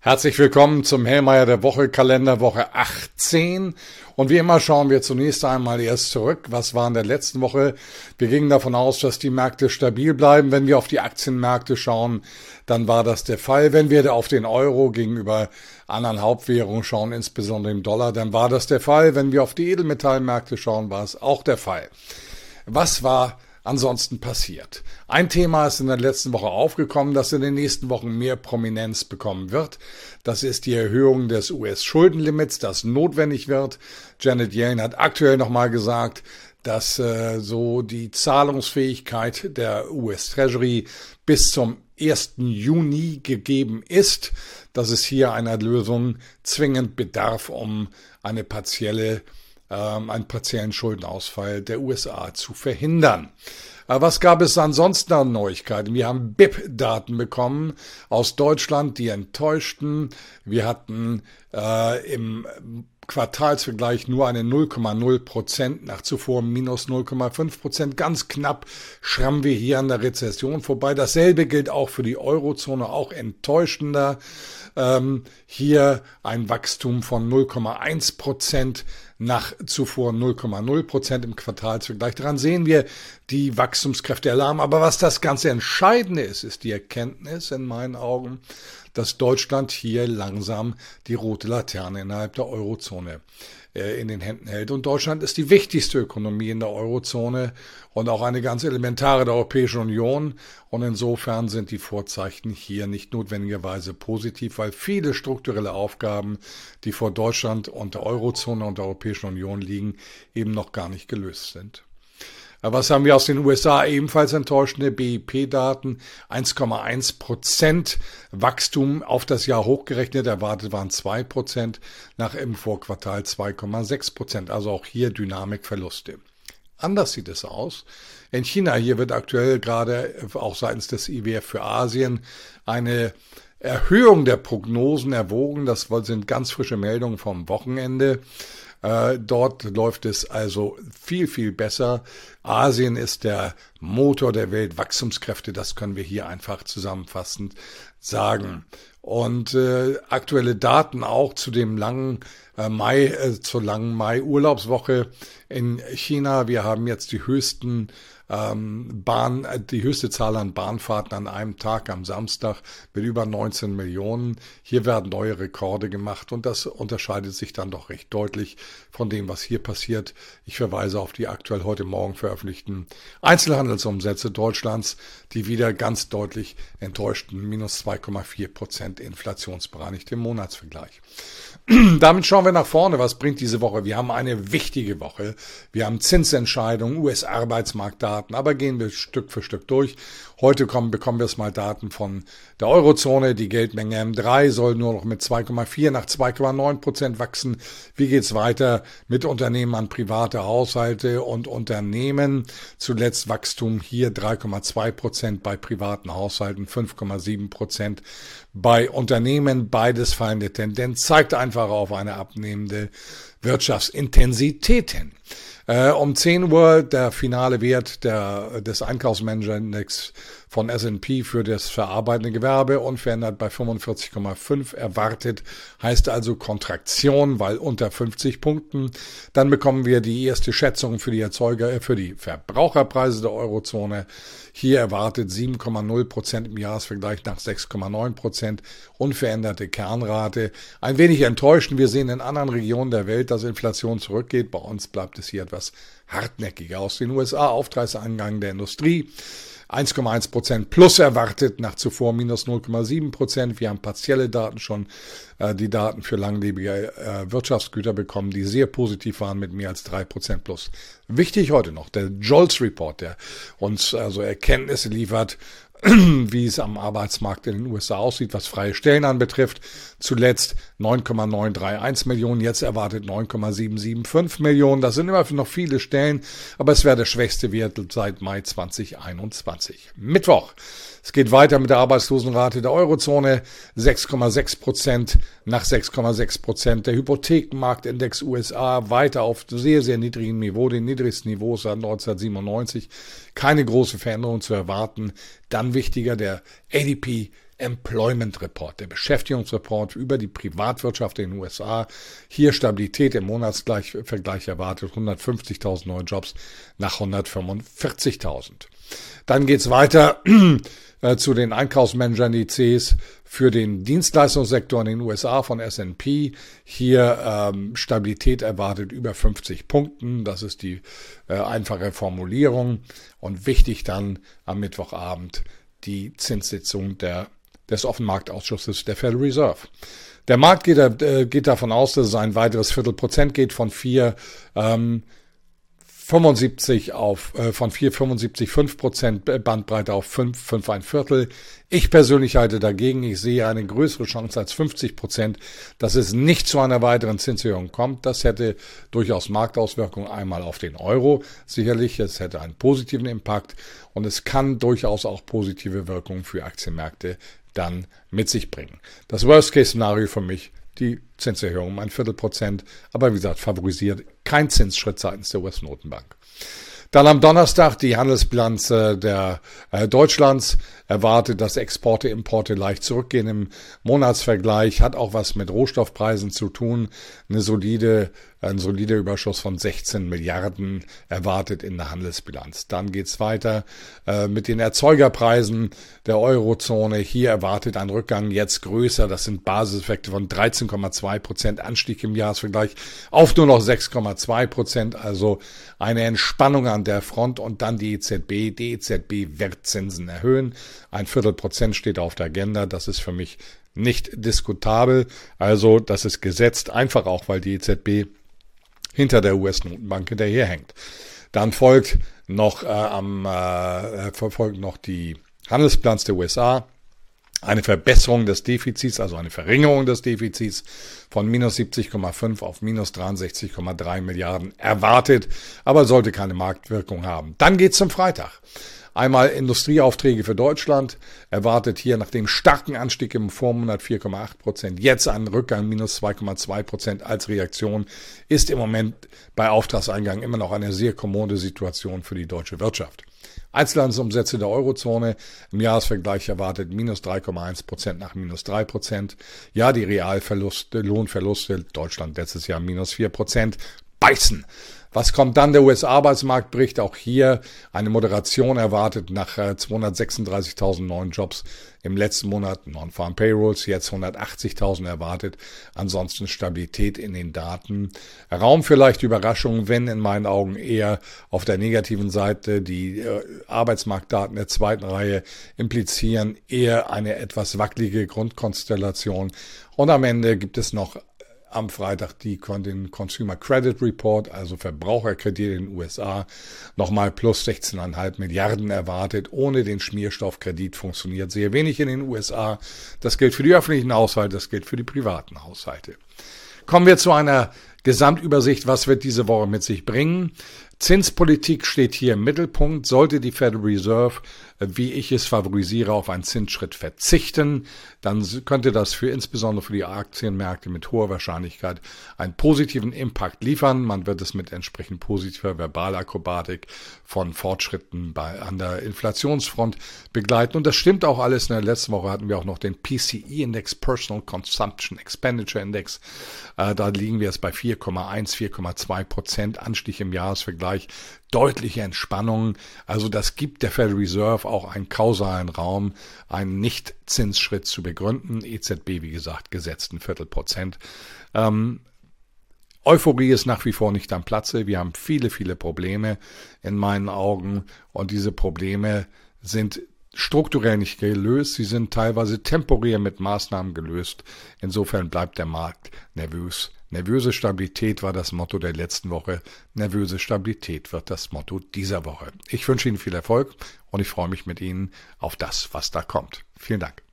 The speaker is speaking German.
Herzlich willkommen zum Hellmeier der Woche, Kalenderwoche 18. Und wie immer schauen wir zunächst einmal erst zurück. Was war in der letzten Woche? Wir gingen davon aus, dass die Märkte stabil bleiben. Wenn wir auf die Aktienmärkte schauen, dann war das der Fall. Wenn wir auf den Euro gegenüber anderen Hauptwährungen schauen, insbesondere im Dollar, dann war das der Fall. Wenn wir auf die Edelmetallmärkte schauen, war es auch der Fall. Was war ansonsten passiert. Ein Thema ist in der letzten Woche aufgekommen, das in den nächsten Wochen mehr Prominenz bekommen wird. Das ist die Erhöhung des US-Schuldenlimits, das notwendig wird. Janet Yellen hat aktuell nochmal gesagt, dass äh, so die Zahlungsfähigkeit der US Treasury bis zum 1. Juni gegeben ist, dass es hier einer Lösung zwingend bedarf, um eine partielle ähm, einen partiellen Schuldenausfall der USA zu verhindern. Äh, was gab es ansonsten an Neuigkeiten? Wir haben BIP-Daten bekommen aus Deutschland, die enttäuschten. Wir hatten äh, im Quartalsvergleich nur eine 0,0 Prozent, nach zuvor minus 0,5 Prozent. Ganz knapp schrammen wir hier an der Rezession vorbei. Dasselbe gilt auch für die Eurozone, auch enttäuschender. Ähm, hier ein Wachstum von 0,1 Prozent nach zuvor 0,0 Prozent im Quartalsvergleich. Daran sehen wir die Wachstumskräfte erlahmen. Aber was das ganze Entscheidende ist, ist die Erkenntnis in meinen Augen, dass Deutschland hier langsam die rote Laterne innerhalb der Eurozone in den Händen hält. Und Deutschland ist die wichtigste Ökonomie in der Eurozone und auch eine ganz elementare der Europäischen Union. Und insofern sind die Vorzeichen hier nicht notwendigerweise positiv, weil viele strukturelle Aufgaben, die vor Deutschland und der Eurozone und der Europäischen Union liegen, eben noch gar nicht gelöst sind. Was haben wir aus den USA? Ebenfalls enttäuschende BIP-Daten. 1,1 Prozent Wachstum auf das Jahr hochgerechnet. Erwartet waren 2 Prozent. Nach im Vorquartal 2,6 Prozent. Also auch hier Dynamikverluste. Anders sieht es aus. In China, hier wird aktuell gerade auch seitens des IWF für Asien eine Erhöhung der Prognosen erwogen. Das sind ganz frische Meldungen vom Wochenende. Äh, dort läuft es also viel, viel besser. Asien ist der Motor der Welt, Wachstumskräfte, das können wir hier einfach zusammenfassend sagen. Und äh, aktuelle Daten auch zu dem langen äh, Mai, äh, zur langen Mai-Urlaubswoche in China. Wir haben jetzt die höchsten ähm, Bahn, äh, die höchste Zahl an Bahnfahrten an einem Tag am Samstag mit über 19 Millionen. Hier werden neue Rekorde gemacht und das unterscheidet sich dann doch recht deutlich von dem, was hier passiert. Ich verweise auf die aktuell heute Morgen veröffentlichten Einzelhandelsumsätze Deutschlands, die wieder ganz deutlich enttäuschten minus 2,4 Prozent inflationsbereinigt im Monatsvergleich. Damit schauen wir nach vorne. Was bringt diese Woche? Wir haben eine wichtige Woche. Wir haben Zinsentscheidungen, US-Arbeitsmarktdaten, aber gehen wir Stück für Stück durch. Heute kommen, bekommen wir es mal Daten von der Eurozone. Die Geldmenge M3 soll nur noch mit 2,4 nach 2,9 Prozent wachsen. Wie geht's weiter mit Unternehmen an private Haushalte und Unternehmen? Zuletzt Wachstum hier 3,2 Prozent bei privaten Haushalten, 5,7 Prozent bei Unternehmen. Beides fallende Tendenz zeigt einfach auf eine abnehmende Wirtschaftsintensität hin. Äh, um 10 Uhr der finale Wert der, des Einkaufsmanager-Index von S&P für das verarbeitende Gewerbe unverändert bei 45,5 erwartet, heißt also Kontraktion, weil unter 50 Punkten. Dann bekommen wir die erste Schätzung für die Erzeuger, äh, für die Verbraucherpreise der Eurozone. Hier erwartet 7,0 Prozent im Jahresvergleich nach 6,9 Prozent unveränderte Kernrate. Ein wenig enttäuschend. Wir sehen in anderen Regionen der Welt, dass Inflation zurückgeht. Bei uns bleibt es hier etwas hartnäckiger. Aus den USA Auftragsangang der Industrie. 1,1 Prozent plus erwartet, nach zuvor minus 0,7 Prozent. Wir haben partielle Daten schon, äh, die Daten für langlebige äh, Wirtschaftsgüter bekommen, die sehr positiv waren mit mehr als 3 Prozent plus. Wichtig heute noch, der Jolts Report, der uns also Erkenntnisse liefert wie es am Arbeitsmarkt in den USA aussieht, was freie Stellen anbetrifft. Zuletzt 9,931 Millionen, jetzt erwartet 9,775 Millionen. Das sind immer noch viele Stellen, aber es wäre der schwächste Wert seit Mai 2021. Mittwoch. Es geht weiter mit der Arbeitslosenrate der Eurozone. 6,6 Prozent nach 6,6 Prozent. Der Hypothekenmarktindex USA weiter auf sehr, sehr niedrigem Niveau, den niedrigsten Niveau seit 1997. Keine große Veränderung zu erwarten. Dann wichtiger der ADP Employment Report, der Beschäftigungsreport über die Privatwirtschaft in den USA. Hier Stabilität im Monatsvergleich erwartet, 150.000 neue Jobs nach 145.000. Dann geht's weiter äh, zu den Einkaufsmanager-Indizes für den Dienstleistungssektor in den USA von S&P. Hier ähm, Stabilität erwartet über 50 Punkten. Das ist die äh, einfache Formulierung. Und wichtig dann am Mittwochabend die Zinssitzung der, des Offenmarktausschusses der Federal Reserve. Der Markt geht, äh, geht davon aus, dass es ein weiteres Viertelprozent geht von vier ähm, 75 auf, äh, von 4,75, 5 Prozent Bandbreite auf 5, 5 ein Viertel. Ich persönlich halte dagegen, ich sehe eine größere Chance als 50 Prozent, dass es nicht zu einer weiteren Zinserhöhung kommt. Das hätte durchaus Marktauswirkungen einmal auf den Euro. Sicherlich, es hätte einen positiven Impact und es kann durchaus auch positive Wirkungen für Aktienmärkte dann mit sich bringen. Das Worst-Case-Szenario für mich die Zinserhöhung um ein Viertelprozent, aber wie gesagt, favorisiert kein Zinsschritt seitens der US-Notenbank. Dann am Donnerstag die Handelsbilanz der äh, Deutschlands erwartet, dass Exporte, Importe leicht zurückgehen im Monatsvergleich, hat auch was mit Rohstoffpreisen zu tun. Eine solide, ein solider Überschuss von 16 Milliarden erwartet in der Handelsbilanz. Dann geht's weiter äh, mit den Erzeugerpreisen der Eurozone. Hier erwartet ein Rückgang jetzt größer. Das sind Basiseffekte von 13,2 Prozent Anstieg im Jahresvergleich auf nur noch 6,2 Prozent. Also eine Entspannung an der Front und dann die EZB. Die EZB wird Zinsen erhöhen. Ein Viertelprozent steht auf der Agenda. Das ist für mich nicht diskutabel. Also das ist gesetzt, einfach auch, weil die EZB hinter der US-Notenbank hinterherhängt. Dann folgt noch äh, am äh, verfolgt noch die Handelsbilanz der USA eine Verbesserung des Defizits, also eine Verringerung des Defizits von minus 70,5 auf minus 63,3 Milliarden erwartet, aber sollte keine Marktwirkung haben. Dann geht's zum Freitag. Einmal Industrieaufträge für Deutschland erwartet hier nach dem starken Anstieg im Vormonat 4,8 Prozent, jetzt ein Rückgang minus 2,2 Prozent als Reaktion, ist im Moment bei Auftragseingang immer noch eine sehr kommode Situation für die deutsche Wirtschaft. Einzelhandelsumsätze der Eurozone im Jahresvergleich erwartet minus 3,1 Prozent nach minus 3 Prozent. Ja, die Realverluste, Lohnverluste Deutschland letztes Jahr minus 4 Prozent beißen. Was kommt dann? Der US-Arbeitsmarkt bricht auch hier eine Moderation erwartet nach 236.000 äh, neuen Jobs im letzten Monat, Non-Farm Payrolls, jetzt 180.000 erwartet. Ansonsten Stabilität in den Daten. Raum vielleicht Überraschungen, wenn in meinen Augen eher auf der negativen Seite die äh, Arbeitsmarktdaten der zweiten Reihe implizieren eher eine etwas wackelige Grundkonstellation. Und am Ende gibt es noch am Freitag die, den Consumer Credit Report, also Verbraucherkredite in den USA, nochmal plus 16,5 Milliarden erwartet. Ohne den Schmierstoffkredit funktioniert sehr wenig in den USA. Das gilt für die öffentlichen Haushalte, das gilt für die privaten Haushalte. Kommen wir zu einer Gesamtübersicht, was wird diese Woche mit sich bringen. Zinspolitik steht hier im Mittelpunkt. Sollte die Federal Reserve, wie ich es favorisiere, auf einen Zinsschritt verzichten, dann könnte das für insbesondere für die Aktienmärkte mit hoher Wahrscheinlichkeit einen positiven Impact liefern. Man wird es mit entsprechend positiver Verbalakrobatik von Fortschritten bei, an der Inflationsfront begleiten. Und das stimmt auch alles. In der letzten Woche hatten wir auch noch den PCE-Index, Personal Consumption Expenditure Index. Äh, da liegen wir jetzt bei 4,1, 4,2 Prozent Anstieg im Jahresvergleich deutliche Entspannung. Also das gibt der Federal Reserve auch einen kausalen Raum, einen Nicht-Zinsschritt zu begründen. EZB, wie gesagt, gesetzten Viertelprozent. Ähm, Euphorie ist nach wie vor nicht am Platze. Wir haben viele, viele Probleme in meinen Augen und diese Probleme sind strukturell nicht gelöst, sie sind teilweise temporär mit Maßnahmen gelöst. Insofern bleibt der Markt nervös. Nervöse Stabilität war das Motto der letzten Woche. Nervöse Stabilität wird das Motto dieser Woche. Ich wünsche Ihnen viel Erfolg und ich freue mich mit Ihnen auf das, was da kommt. Vielen Dank.